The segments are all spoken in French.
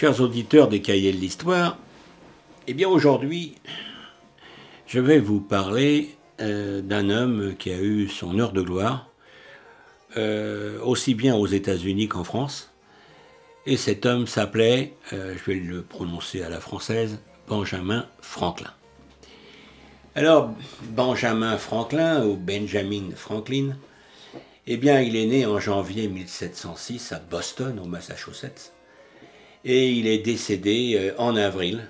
Chers auditeurs des cahiers de l'histoire, eh bien aujourd'hui, je vais vous parler euh, d'un homme qui a eu son heure de gloire, euh, aussi bien aux États-Unis qu'en France. Et cet homme s'appelait, euh, je vais le prononcer à la française, Benjamin Franklin. Alors, Benjamin Franklin, ou Benjamin Franklin, eh bien, il est né en janvier 1706 à Boston, au Massachusetts, et il est décédé euh, en avril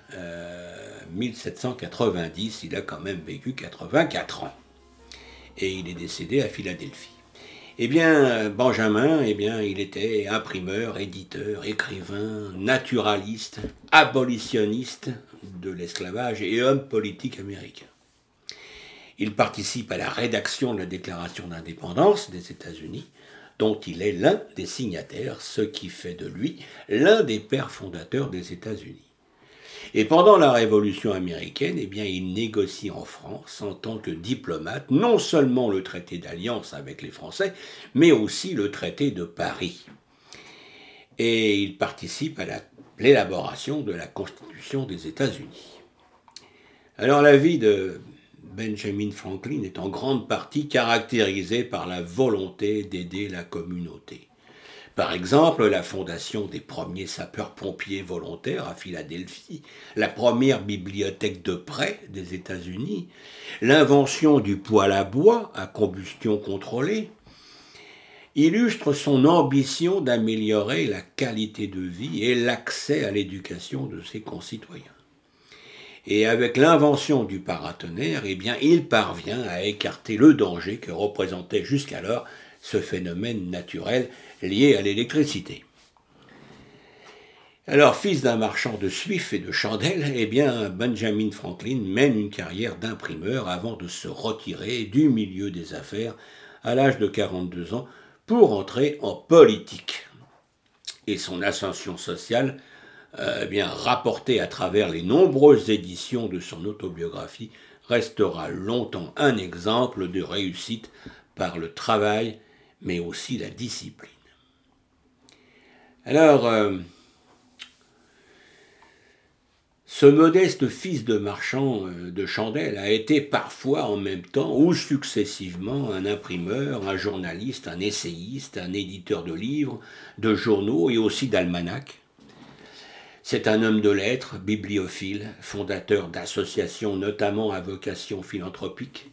1790. Il a quand même vécu 84 ans. Et il est décédé à Philadelphie. Eh bien, Benjamin, eh bien, il était imprimeur, éditeur, écrivain, naturaliste, abolitionniste de l'esclavage et homme politique américain. Il participe à la rédaction de la Déclaration d'indépendance des États-Unis, dont il est l'un des signataires, ce qui fait de lui l'un des pères fondateurs des États-Unis. Et pendant la Révolution américaine, eh bien, il négocie en France en tant que diplomate non seulement le traité d'alliance avec les Français, mais aussi le traité de Paris. Et il participe à l'élaboration de la Constitution des États-Unis. Alors la vie de Benjamin Franklin est en grande partie caractérisé par la volonté d'aider la communauté. Par exemple, la fondation des premiers sapeurs-pompiers volontaires à Philadelphie, la première bibliothèque de prêt des États-Unis, l'invention du poêle à bois à combustion contrôlée, illustrent son ambition d'améliorer la qualité de vie et l'accès à l'éducation de ses concitoyens. Et avec l'invention du paratonnerre, eh il parvient à écarter le danger que représentait jusqu'alors ce phénomène naturel lié à l'électricité. Alors, fils d'un marchand de suif et de chandelles, eh bien, Benjamin Franklin mène une carrière d'imprimeur avant de se retirer du milieu des affaires à l'âge de 42 ans pour entrer en politique. Et son ascension sociale euh, bien, rapporté à travers les nombreuses éditions de son autobiographie, restera longtemps un exemple de réussite par le travail, mais aussi la discipline. Alors, euh, ce modeste fils de marchand euh, de chandelles a été parfois en même temps ou successivement un imprimeur, un journaliste, un essayiste, un éditeur de livres, de journaux et aussi d'almanachs. C'est un homme de lettres, bibliophile, fondateur d'associations notamment à vocation philanthropique.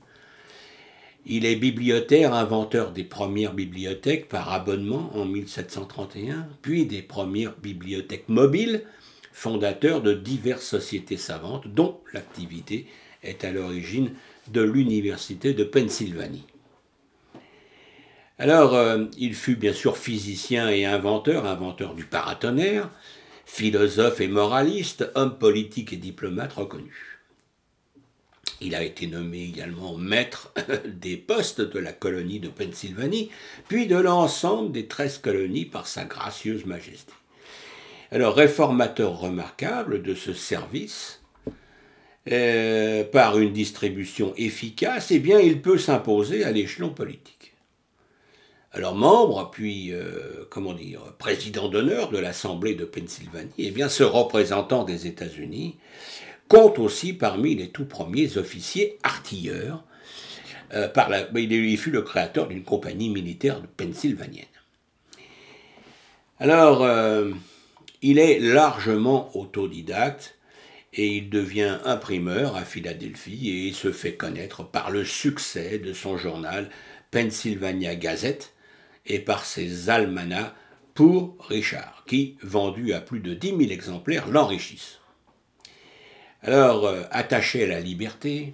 Il est bibliothaire, inventeur des premières bibliothèques par abonnement en 1731, puis des premières bibliothèques mobiles, fondateur de diverses sociétés savantes dont l'activité est à l'origine de l'Université de Pennsylvanie. Alors, euh, il fut bien sûr physicien et inventeur, inventeur du paratonnerre, philosophe et moraliste, homme politique et diplomate reconnu. Il a été nommé également maître des postes de la colonie de Pennsylvanie, puis de l'ensemble des treize colonies par sa gracieuse majesté. Alors, réformateur remarquable de ce service, euh, par une distribution efficace, eh bien, il peut s'imposer à l'échelon politique. Alors membre, puis, euh, comment dire, président d'honneur de l'Assemblée de Pennsylvanie, eh bien, ce représentant des États-Unis compte aussi parmi les tout premiers officiers artilleurs. Euh, il, fut le créateur d'une compagnie militaire pennsylvanienne. Alors, euh, il est largement autodidacte et il devient imprimeur à Philadelphie et il se fait connaître par le succès de son journal Pennsylvania Gazette, et par ses almanachs pour Richard, qui, vendu à plus de 10 000 exemplaires, l'enrichissent. Alors, euh, attaché à la liberté,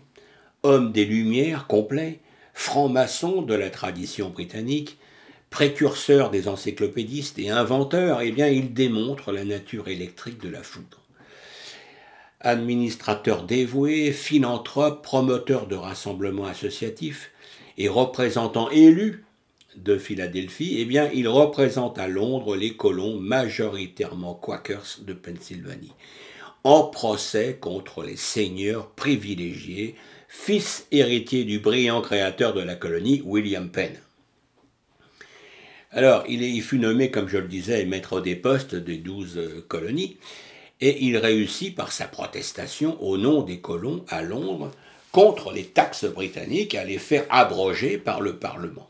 homme des Lumières complet, franc-maçon de la tradition britannique, précurseur des encyclopédistes et inventeur, eh bien, il démontre la nature électrique de la foudre. Administrateur dévoué, philanthrope, promoteur de rassemblements associatifs et représentant élu de Philadelphie, eh bien, il représente à Londres les colons majoritairement Quakers de Pennsylvanie, en procès contre les seigneurs privilégiés, fils héritiers du brillant créateur de la colonie, William Penn. Alors, il, il, fut nommé, comme je le disais, maître des postes des douze colonies, et il réussit par sa protestation au nom des colons à Londres contre les taxes britanniques à les faire abroger par le Parlement.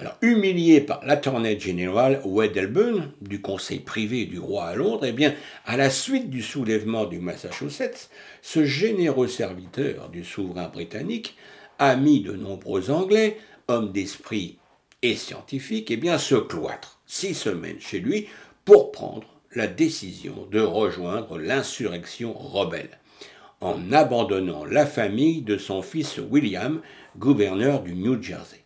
Alors, humilié par l'attorney général Wedderburn du conseil privé du roi à Londres, eh bien, à la suite du soulèvement du Massachusetts, ce généreux serviteur du souverain britannique, ami de nombreux Anglais, hommes d'esprit et scientifiques, eh bien, se cloître six semaines chez lui pour prendre la décision de rejoindre l'insurrection rebelle, en abandonnant la famille de son fils William, gouverneur du New Jersey.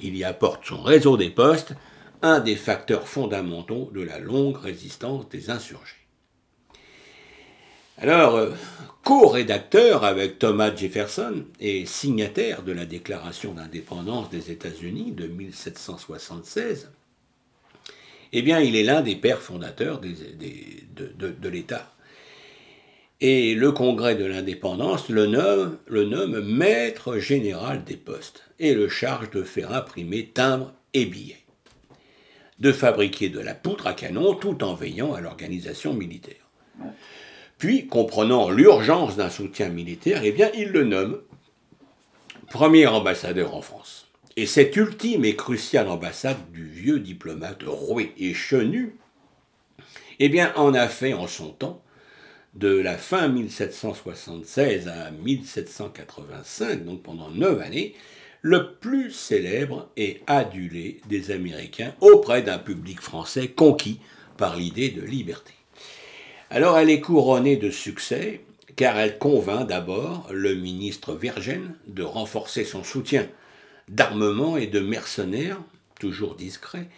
Il y apporte son réseau des postes, un des facteurs fondamentaux de la longue résistance des insurgés. Alors, euh, co-rédacteur avec Thomas Jefferson et signataire de la Déclaration d'indépendance des États-Unis de 1776, eh bien, il est l'un des pères fondateurs de, de l'État. Et le Congrès de l'indépendance le nomme, maître général des postes et le charge de faire imprimer timbres et billets, de fabriquer de la poutre à canon tout en veillant à l'organisation militaire. Puis, comprenant l'urgence d'un soutien militaire, eh bien, il le nomme premier ambassadeur en France. Et cette ultime et cruciale ambassade du vieux diplomate roué et chenu, eh bien, en a fait en son temps de la fin 1776 à 1785, donc pendant neuf années, le plus célèbre et adulé des Américains auprès d'un public français conquis par l'idée de liberté. Alors elle est couronnée de succès car elle convainc d'abord le ministre Vergène de renforcer son soutien d'armement et de mercenaires, toujours discret,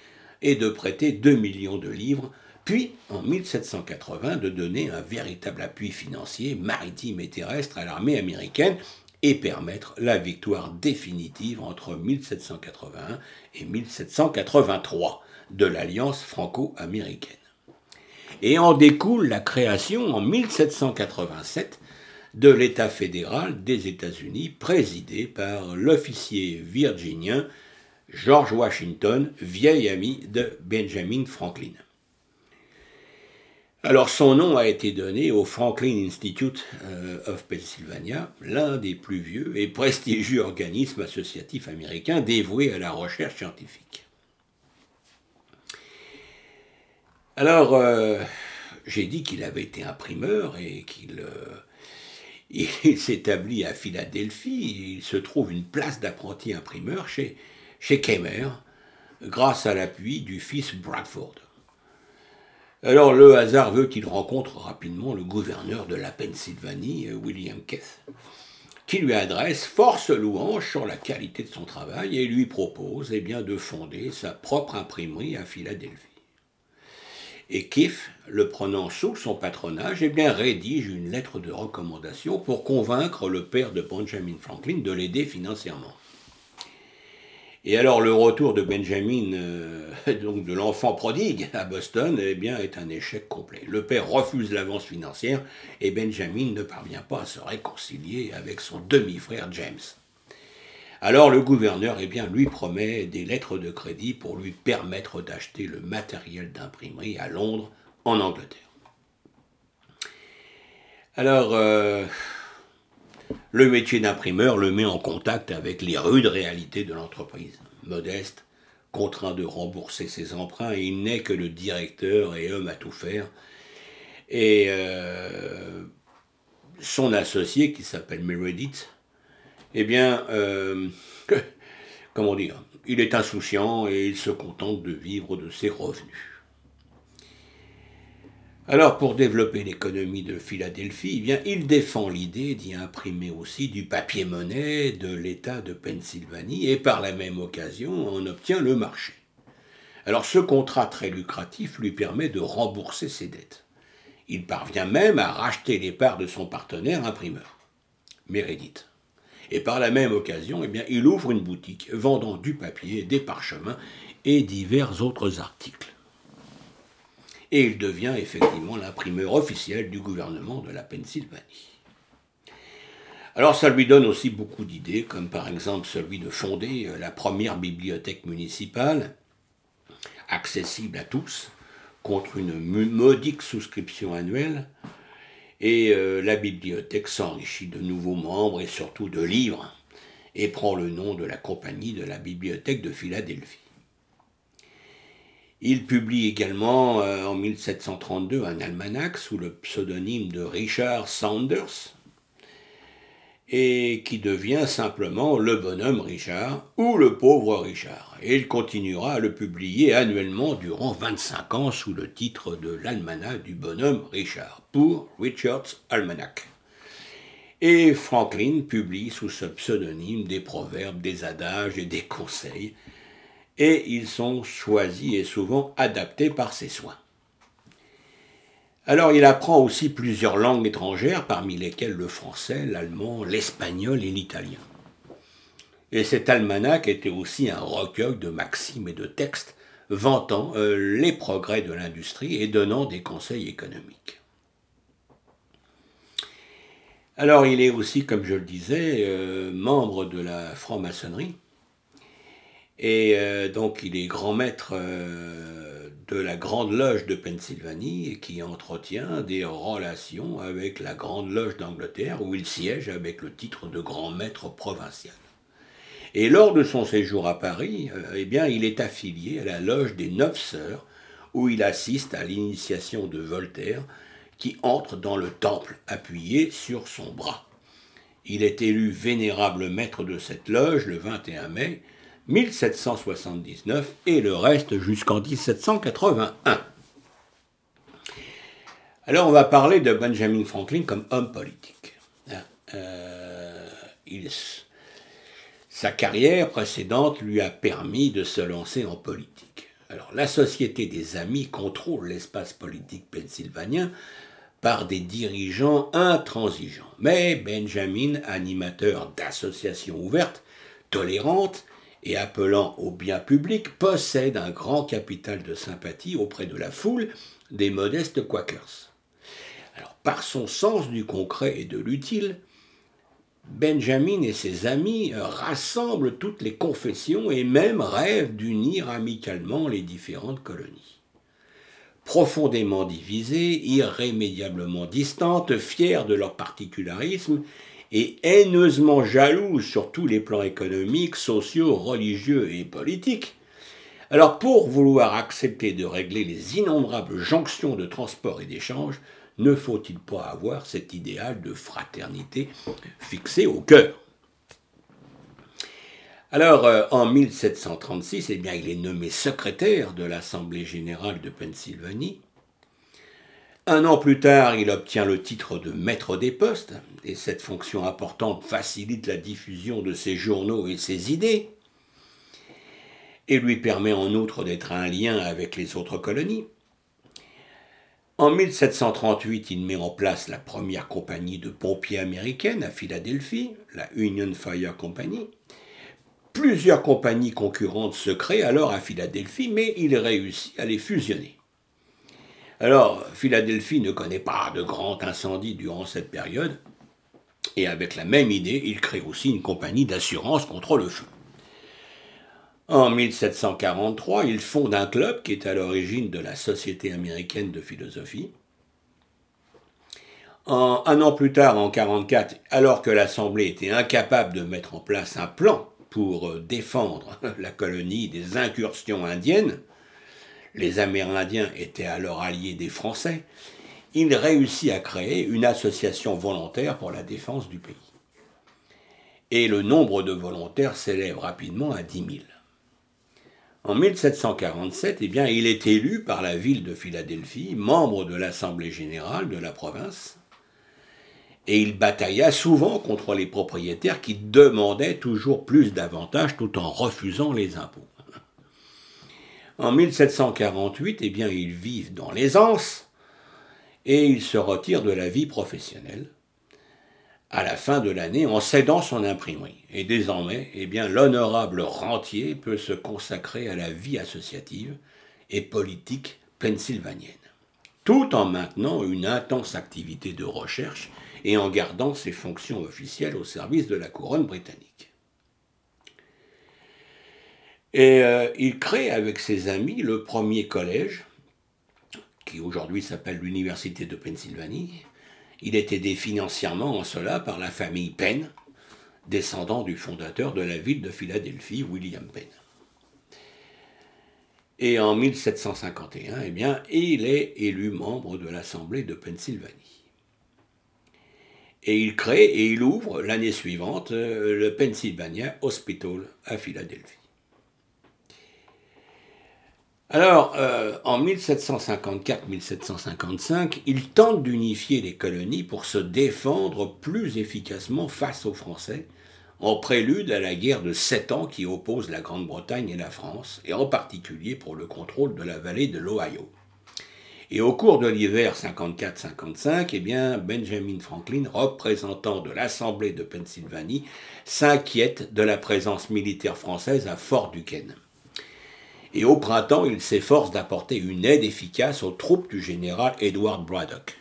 et de prêter 2 millions de livres puis en 1780 de donner un véritable appui financier maritime et terrestre à l'armée américaine et permettre la victoire définitive entre 1781 et 1783 de l'alliance franco-américaine. Et en découle la création en 1787 de l'État fédéral des États-Unis présidé par l'officier virginien George Washington, vieil ami de Benjamin Franklin. Alors son nom a été donné au Franklin Institute euh, of Pennsylvania, l'un des plus vieux et prestigieux organismes associatifs américains dévoués à la recherche scientifique. Alors, euh, j'ai dit qu'il avait été imprimeur et qu'il euh, s'établit à Philadelphie. Il se trouve une place d'apprenti imprimeur chez, chez Kemmer, grâce à l'appui du fils Bradford. Alors le hasard veut qu'il rencontre rapidement le gouverneur de la Pennsylvanie, euh, William Keith, qui lui adresse force louange sur la qualité de son travail et lui propose eh bien, de fonder sa propre imprimerie à Philadelphie. Et Keith, le prenant sous son patronage, eh bien, rédige une lettre de recommandation pour convaincre le père de Benjamin Franklin de l'aider financièrement. Et alors le retour de Benjamin, euh, donc de l'enfant prodigue à Boston, eh bien, est un échec complet. Le père refuse l'avance financière et Benjamin ne parvient pas à se réconcilier avec son demi-frère James. Alors le gouverneur eh bien, lui promet des lettres de crédit pour lui permettre d'acheter le matériel d'imprimerie à Londres, en Angleterre. Alors, euh, le métier d'imprimeur le met en contact avec les rudes réalités de l'entreprise. Modeste, contraint de rembourser ses emprunts, il n'est que le directeur et homme à tout faire. Et euh, son associé, qui s'appelle Meredith, eh bien, euh, comment dire, il est insouciant et il se contente de vivre de ses revenus. Alors, pour développer l'économie de Philadelphie, eh il défend l'idée d'y imprimer aussi du papier-monnaie de l'État de Pennsylvanie et par la même occasion en obtient le marché. Alors, ce contrat très lucratif lui permet de rembourser ses dettes. Il parvient même à racheter les parts de son partenaire imprimeur, Meredith. Et par la même occasion, eh il ouvre une boutique vendant du papier, des parchemins et divers autres articles et il devient effectivement l'imprimeur officiel du gouvernement de la Pennsylvanie. Alors ça lui donne aussi beaucoup d'idées, comme par exemple celui de fonder euh, la première bibliothèque municipale, accessible à tous, contre une modique souscription annuelle, et euh, la bibliothèque s'enrichit de nouveaux membres et surtout de livres, et prend le nom de la compagnie de la bibliothèque de Philadelphie. Il publie également euh, en 1732 un almanach sous le pseudonyme de Richard Saunders, et qui devient simplement le bonhomme Richard ou le pauvre Richard. Et il continuera à le publier annuellement durant 25 ans sous le titre de l'almanach du bonhomme Richard, pour Richard's Almanac. Et Franklin publie sous ce pseudonyme des proverbes, des adages et des conseils, et ils sont choisis et souvent adaptés par ses soins. Alors il apprend aussi plusieurs langues étrangères, parmi lesquelles le français, l'allemand, l'espagnol et l'italien. Et cet almanach était aussi un recueil de maximes et de textes vantant euh, les progrès de l'industrie et donnant des conseils économiques. Alors il est aussi, comme je le disais, euh, membre de la franc-maçonnerie. Et euh, donc il est grand maître de la Grande Loge de Pennsylvanie et qui entretient des relations avec la Grande Loge d'Angleterre où il siège avec le titre de grand maître provincial. Et lors de son séjour à Paris, euh, eh il est affilié à la Loge des Neuf Sœurs où il assiste à l'initiation de Voltaire qui entre dans le temple appuyé sur son bras. Il est élu vénérable maître de cette loge le 21 mai 1779 et le reste jusqu'en 1781. Alors on va parler de Benjamin Franklin comme homme politique. Hein, euh, sa carrière précédente lui a permis de se lancer en politique. Alors la Société des Amis contrôle l'espace politique pennsylvanien par des dirigeants intransigeants. Mais Benjamin, animateur d'associations ouvertes, tolérantes, et appelant au bien public, possède un grand capital de sympathie auprès de la foule des modestes Quakers. Par son sens du concret et de l'utile, Benjamin et ses amis rassemblent toutes les confessions et même rêvent d'unir amicalement les différentes colonies. Profondément divisées, irrémédiablement distantes, fiers de leur particularisme et haineusement jaloux sur tous les plans économiques, sociaux, religieux et politiques, alors pour vouloir accepter de régler les innombrables jonctions de transport et d'échange, ne faut-il pas avoir cet idéal de fraternité fixé au cœur? Alors, euh, en 1736, eh il est nommé secrétaire de l'Assemblée générale de Pennsylvanie, un an plus tard, il obtient le titre de maître des postes, et cette fonction importante facilite la diffusion de ses journaux et ses idées, et lui permet en outre d'être un lien avec les autres colonies. En 1738, il met en place la première compagnie de pompiers américaine à Philadelphie, la Union Fire Company. Plusieurs compagnies concurrentes se créent alors à Philadelphie, mais il réussit à les fusionner. Alors, Philadelphie ne connaît pas de grand incendie durant cette période, et avec la même idée, il crée aussi une compagnie d'assurance contre le feu. En 1743, il fonde un club qui est à l'origine de la Société américaine de philosophie. un an plus tard, en 1944, alors que l'Assemblée était incapable de mettre en place un plan pour défendre la colonie des incursions indiennes, les Amérindiens étaient alors alliés des Français, il réussit à créer une association volontaire pour la défense du pays. Et le nombre de volontaires s'élève rapidement à 10 000. En 1747, eh bien, il est élu par la ville de Philadelphie, membre de l'Assemblée générale de la province, et il batailla souvent contre les propriétaires qui demandaient toujours plus d'avantages tout en refusant les impôts. En 1748, eh bien, ils vivent dans l'aisance et il se retire de la vie professionnelle à la fin de l'année en cédant son imprimerie. Et désormais, eh bien, l'honorable rentier peut se consacrer à la vie associative et politique pennsylvanienne, tout en maintenant une intense activité de recherche et en gardant ses fonctions officielles au service de la couronne britannique. Et euh, il crée avec ses amis le premier collège, qui aujourd'hui s'appelle l'Université de Pennsylvanie. Il est aidé financièrement en cela par la famille Penn, descendant du fondateur de la ville de Philadelphie, William Penn. Et en 1751, eh il est élu membre de l'Assemblée de Pennsylvanie. Et il crée et il ouvre l'année suivante euh, le Pennsylvania Hospital à Philadelphie. Alors, euh, en 1754-1755, il tente d'unifier les colonies pour se défendre plus efficacement face aux Français, en prélude à la guerre de sept ans qui oppose la Grande-Bretagne et la France, et en particulier pour le contrôle de la vallée de l'Ohio. Et au cours de l'hiver 54-55, eh bien, Benjamin Franklin, représentant de l'Assemblée de Pennsylvanie, s'inquiète de la présence militaire française à Fort Duquesne et au printemps, il s'efforce d'apporter une aide efficace aux troupes du général Edward Braddock.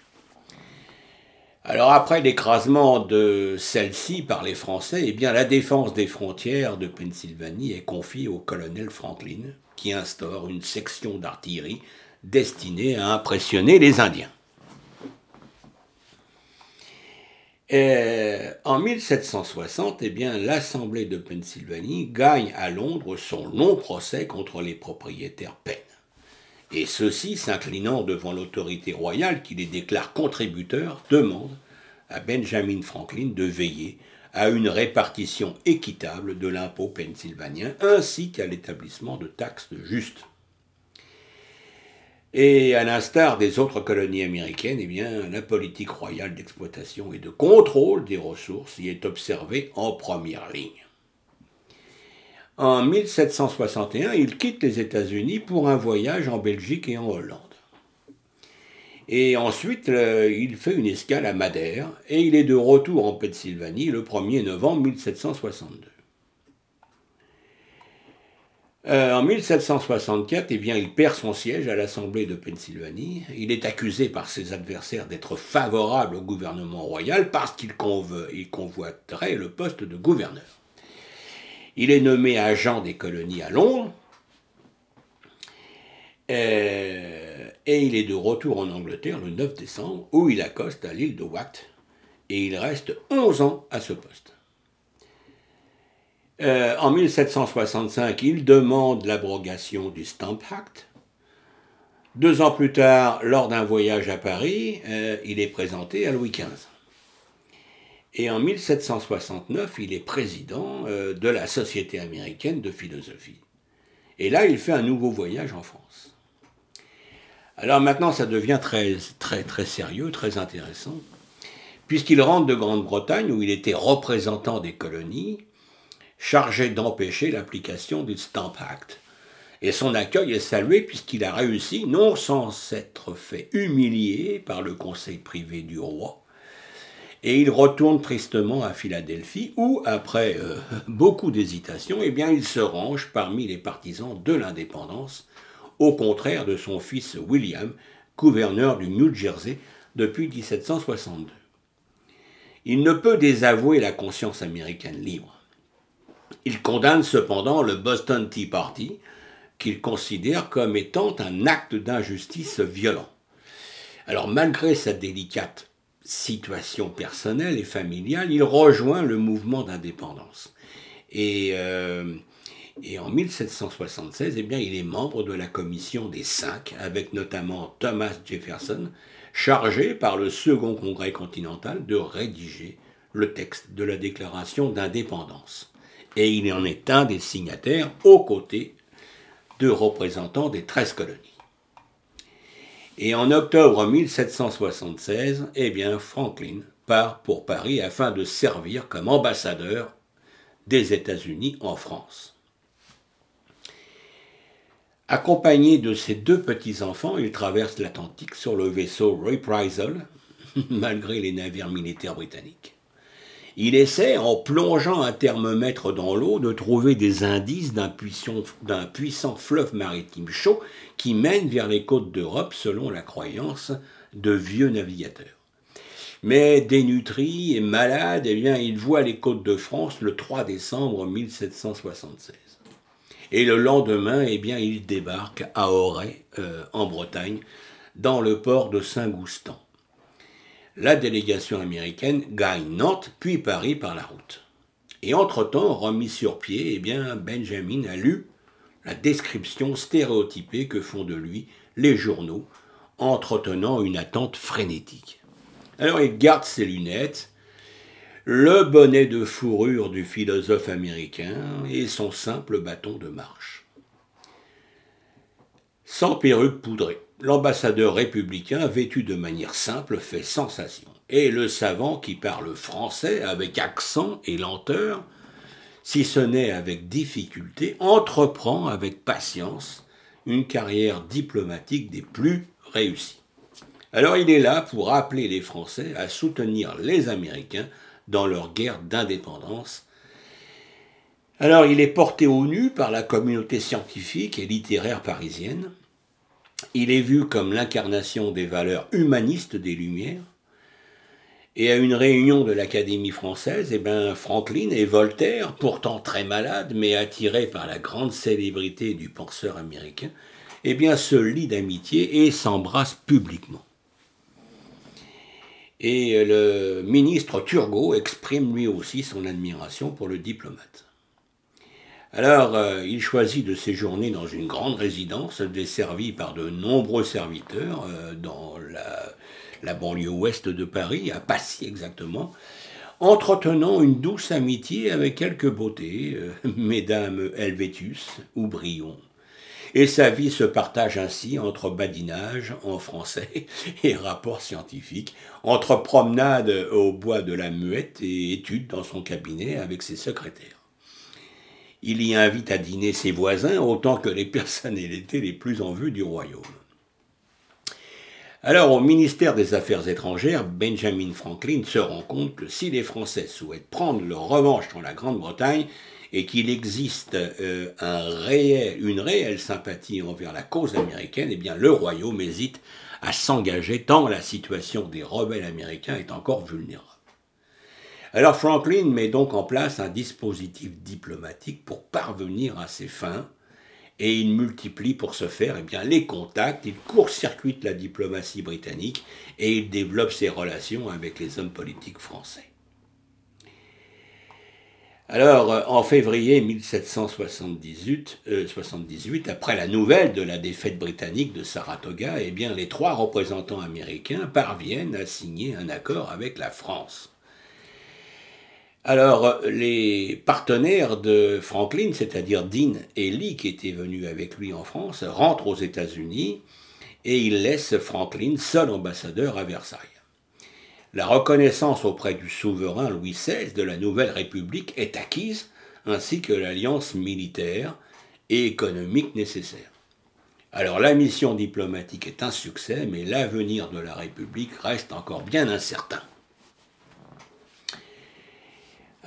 Alors après l'écrasement de celle-ci par les Français, eh bien la défense des frontières de Pennsylvanie est confiée au colonel Franklin, qui instaure une section d'artillerie destinée à impressionner les Indiens. En 1760, eh l'Assemblée de Pennsylvanie gagne à Londres son long procès contre les propriétaires Penn. Et ceux-ci, s'inclinant devant l'autorité royale qui les déclare contributeurs, demandent à Benjamin Franklin de veiller à une répartition équitable de l'impôt pennsylvanien ainsi qu'à l'établissement de taxes justes. Et à l'instar des autres colonies américaines, eh bien, la politique royale d'exploitation et de contrôle des ressources y est observée en première ligne. En 1761, il quitte les États-Unis pour un voyage en Belgique et en Hollande. Et ensuite, il fait une escale à Madère et il est de retour en Pennsylvanie le 1er novembre 1762. Euh, en 1764, eh bien, il perd son siège à l'Assemblée de Pennsylvanie. Il est accusé par ses adversaires d'être favorable au gouvernement royal parce qu'il convoiterait le poste de gouverneur. Il est nommé agent des colonies à Londres. Euh, et il est de retour en Angleterre le 9 décembre, où il accoste à l'île de Watt. Et il reste 11 ans à ce poste. Euh, en 1765, il demande l'abrogation du Stamp Act. Deux ans plus tard, lors d'un voyage à Paris, euh, il est présenté à Louis XV. Et en 1769, il est président euh, de la Société américaine de philosophie. Et là, il fait un nouveau voyage en France. Alors maintenant, ça devient très, très, très sérieux, très intéressant, puisqu'il rentre de Grande-Bretagne, où il était représentant des colonies, chargé d'empêcher l'application du Stamp Act. Et son accueil est salué puisqu'il a réussi, non sans s'être fait humilier par le conseil privé du roi, et il retourne tristement à Philadelphie où, après euh, beaucoup d'hésitation, eh bien, il se range parmi les partisans de l'indépendance, au contraire de son fils William, gouverneur du New Jersey depuis 1762. Il ne peut désavouer la conscience américaine libre. Il condamne cependant le Boston Tea Party, qu'il considère comme étant un acte d'injustice violent. Alors malgré sa délicate situation personnelle et familiale, il rejoint le mouvement d'indépendance. Et, euh, en 1776, eh il est membre de la commission des cinq, avec notamment Thomas Jefferson, chargé par le Second Congrès continental de rédiger le texte de la déclaration d'indépendance et il en est un des signataires aux côtés de représentants des 13 colonies. Et en octobre 1776, eh Franklin part pour Paris afin de servir comme ambassadeur des États-Unis en France. Accompagné de ses deux petits-enfants, il traverse l'Atlantique sur le vaisseau Reprisal, malgré les navires militaires britanniques. Il essaie, en plongeant un thermomètre dans l'eau, de trouver des indices d'un puissant, fleuve maritime chaud qui mène vers les côtes d'Europe selon la croyance de vieux navigateurs. Mais dénutri et malade, eh bien, il voit les côtes de France le 3 décembre 1776. Et le lendemain, eh bien, il débarque à Auray, euh, en Bretagne, dans le port de Saint-Goustan. La délégation américaine gagne Nantes, puis Paris par la route. Et entre-temps, remis sur pied, eh bien, Benjamin a lu la description stéréotypée que font de lui les journaux, entretenant une attente frénétique. Alors il garde ses lunettes, le bonnet de fourrure du philosophe américain et son simple bâton de marche. Sans perruque poudrée, l'ambassadeur républicain, vêtu de manière simple, fait sensation. Et le savant qui parle français avec accent et lenteur, si ce n'est avec difficulté, entreprend avec patience une carrière diplomatique des plus réussies. Alors il est là pour appeler les Français à soutenir les Américains dans leur guerre d'indépendance. Alors il est porté au nu par la communauté scientifique et littéraire parisienne. Il est vu comme l'incarnation des valeurs humanistes des Lumières. Et à une réunion de l'Académie française, eh ben, Franklin et Voltaire, pourtant très malades, mais attirés par la grande célébrité du penseur américain, eh bien, se lient d'amitié et s'embrassent publiquement. Et le ministre Turgot exprime lui aussi son admiration pour le diplomate. Alors, euh, il choisit de séjourner dans une grande résidence desservie par de nombreux serviteurs euh, dans la, banlieue ouest de Paris, à Passy exactement, entretenant une douce amitié avec quelques beautés, euh, mesdames Helvétus ou Brion. Et sa vie se partage ainsi entre badinage en français et rapports scientifiques, entre promenade au bois de la Muette et études dans son cabinet avec ses secrétaires. Il y invite à dîner ses voisins autant que les personnalités les plus en vue du royaume. Alors, au ministère des Affaires étrangères, Benjamin Franklin se rend compte que si les Français souhaitent prendre leur revanche dans la Grande-Bretagne et qu'il existe euh, une réelle sympathie envers la cause américaine, eh bien le royaume hésite à s'engager tant la situation des rebelles américains est encore vulnérable. Alors Franklin met donc en place un dispositif diplomatique pour parvenir à ses fins, et il multiplie pour ce faire eh les contacts, il court-circuite la diplomatie britannique et il développe ses relations avec les hommes politiques français. Alors, euh, en février 1778, euh, après la nouvelle de la défaite britannique de Saratoga, eh les trois représentants américains parviennent à signer un accord avec la France. Alors, les partenaires de Franklin, c'est-à-dire Dean et Lee, qui étaient venus avec lui en France, rentrent aux États-Unis et ils laissent Franklin seul ambassadeur à Versailles. La reconnaissance auprès du souverain Louis XVI de la nouvelle République est acquise, ainsi que l'alliance militaire et économique nécessaire. Alors la mission diplomatique est un succès, mais l'avenir de la République reste encore bien incertain.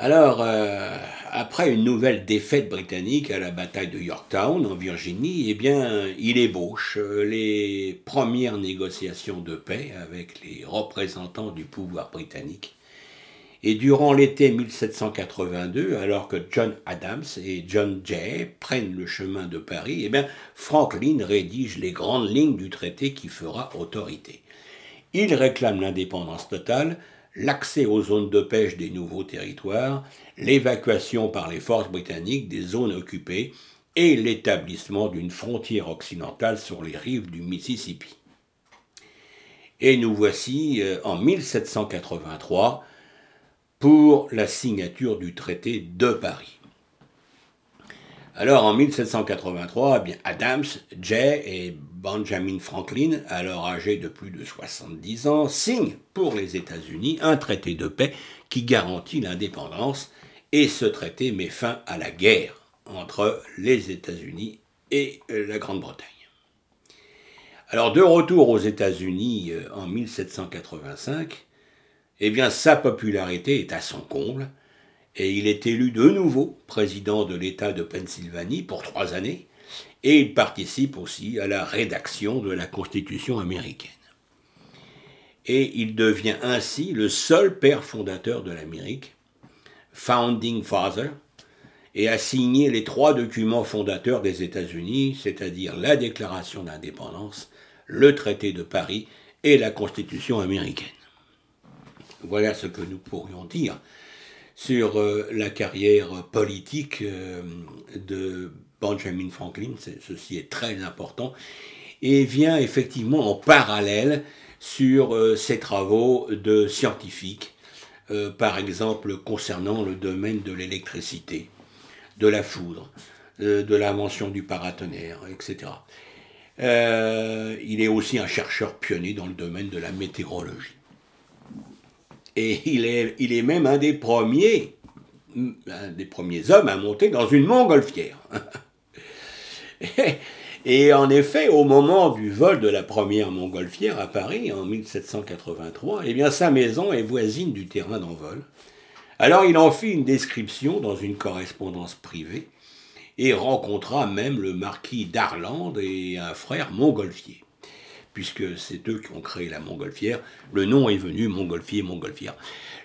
Alors, euh, après une nouvelle défaite britannique à la bataille de Yorktown en Virginie, eh il ébauche euh, les premières négociations de paix avec les représentants du pouvoir britannique. Et durant l'été 1782, alors que John Adams et John Jay prennent le chemin de Paris, eh bien, Franklin rédige les grandes lignes du traité qui fera autorité. Il réclame l'indépendance totale, l'accès aux zones de pêche des nouveaux territoires, l'évacuation par les forces britanniques des zones occupées et l'établissement d'une frontière occidentale sur les rives du Mississippi. Et nous voici euh, en 1783 pour la signature du traité de Paris. Alors en 1783, eh Adams, Jay et Benjamin Franklin, alors âgé de plus de 70 ans, signent pour les États-Unis un traité de paix qui garantit l'indépendance et ce traité met fin à la guerre entre les États-Unis et euh, la Grande-Bretagne. Alors de retour aux États-Unis euh, en 1785, eh bien sa popularité est à son comble et il est élu de nouveau président de l'État de Pennsylvanie pour trois années, et il participe aussi à la rédaction de la Constitution américaine. Et il devient ainsi le seul père fondateur de l'Amérique, Founding Father, et a signé les trois documents fondateurs des États-Unis, c'est-à-dire la Déclaration d'indépendance, le traité de Paris et la Constitution américaine. Voilà ce que nous pourrions dire sur euh, la carrière politique euh, de Benjamin Franklin, ceci est très important, et vient effectivement en parallèle sur euh, ses travaux de scientifiques, par exemple concernant le domaine de l'électricité, de la foudre, de l'invention du paratonnerre, etc. il est aussi un chercheur pionnier dans le domaine de la météorologie. Et il est, il est même un des premiers, premiers hommes à monter dans une montgolfière. Et en effet, au moment du vol de la première montgolfière à Paris en 1783, eh bien sa maison est voisine du terrain d'envol. Alors il en fit une description dans une correspondance privée et rencontra même le marquis d'Arlande et un frère montgolfier puisque c'est eux qui ont créé la montgolfière. Le nom est venu montgolfier, montgolfière.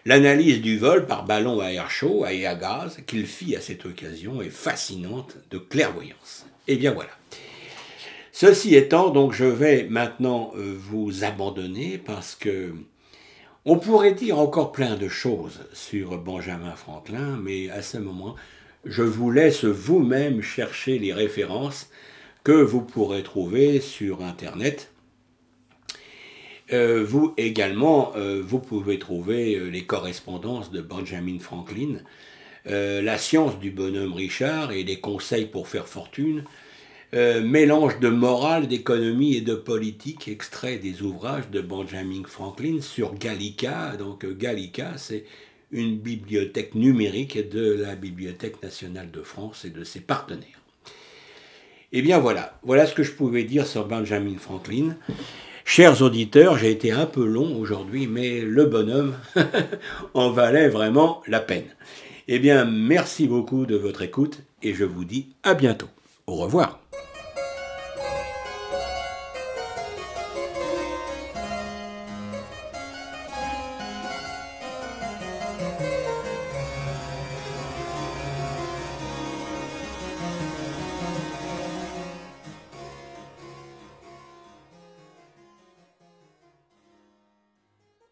L'analyse du vol par ballon à air chaud et à gaz qu'il fit à cette occasion est fascinante de clairvoyance. Et eh bien voilà. Ceci étant, donc je vais maintenant euh, vous abandonner parce que on pourrait dire encore plein de choses sur Benjamin Franklin, mais à ce moment, je vous laisse vous-même chercher les références que vous pourrez trouver sur Internet euh, vous également, euh, vous pouvez trouver euh, les correspondances de Benjamin Franklin, La science du bonhomme Richard et les conseils pour faire fortune, mélange de morale, d'économie et de politique, extrait des ouvrages de Benjamin Franklin sur Gallica. Donc Gallica, c'est une bibliothèque numérique de la Bibliothèque nationale de France et de ses partenaires. Eh bien voilà, voilà ce que je pouvais dire sur Benjamin Franklin. Chers auditeurs, j'ai été un peu long aujourd'hui, mais le bonhomme en valait vraiment la peine. Eh bien, merci beaucoup de votre écoute et je vous dis à bientôt. Au revoir.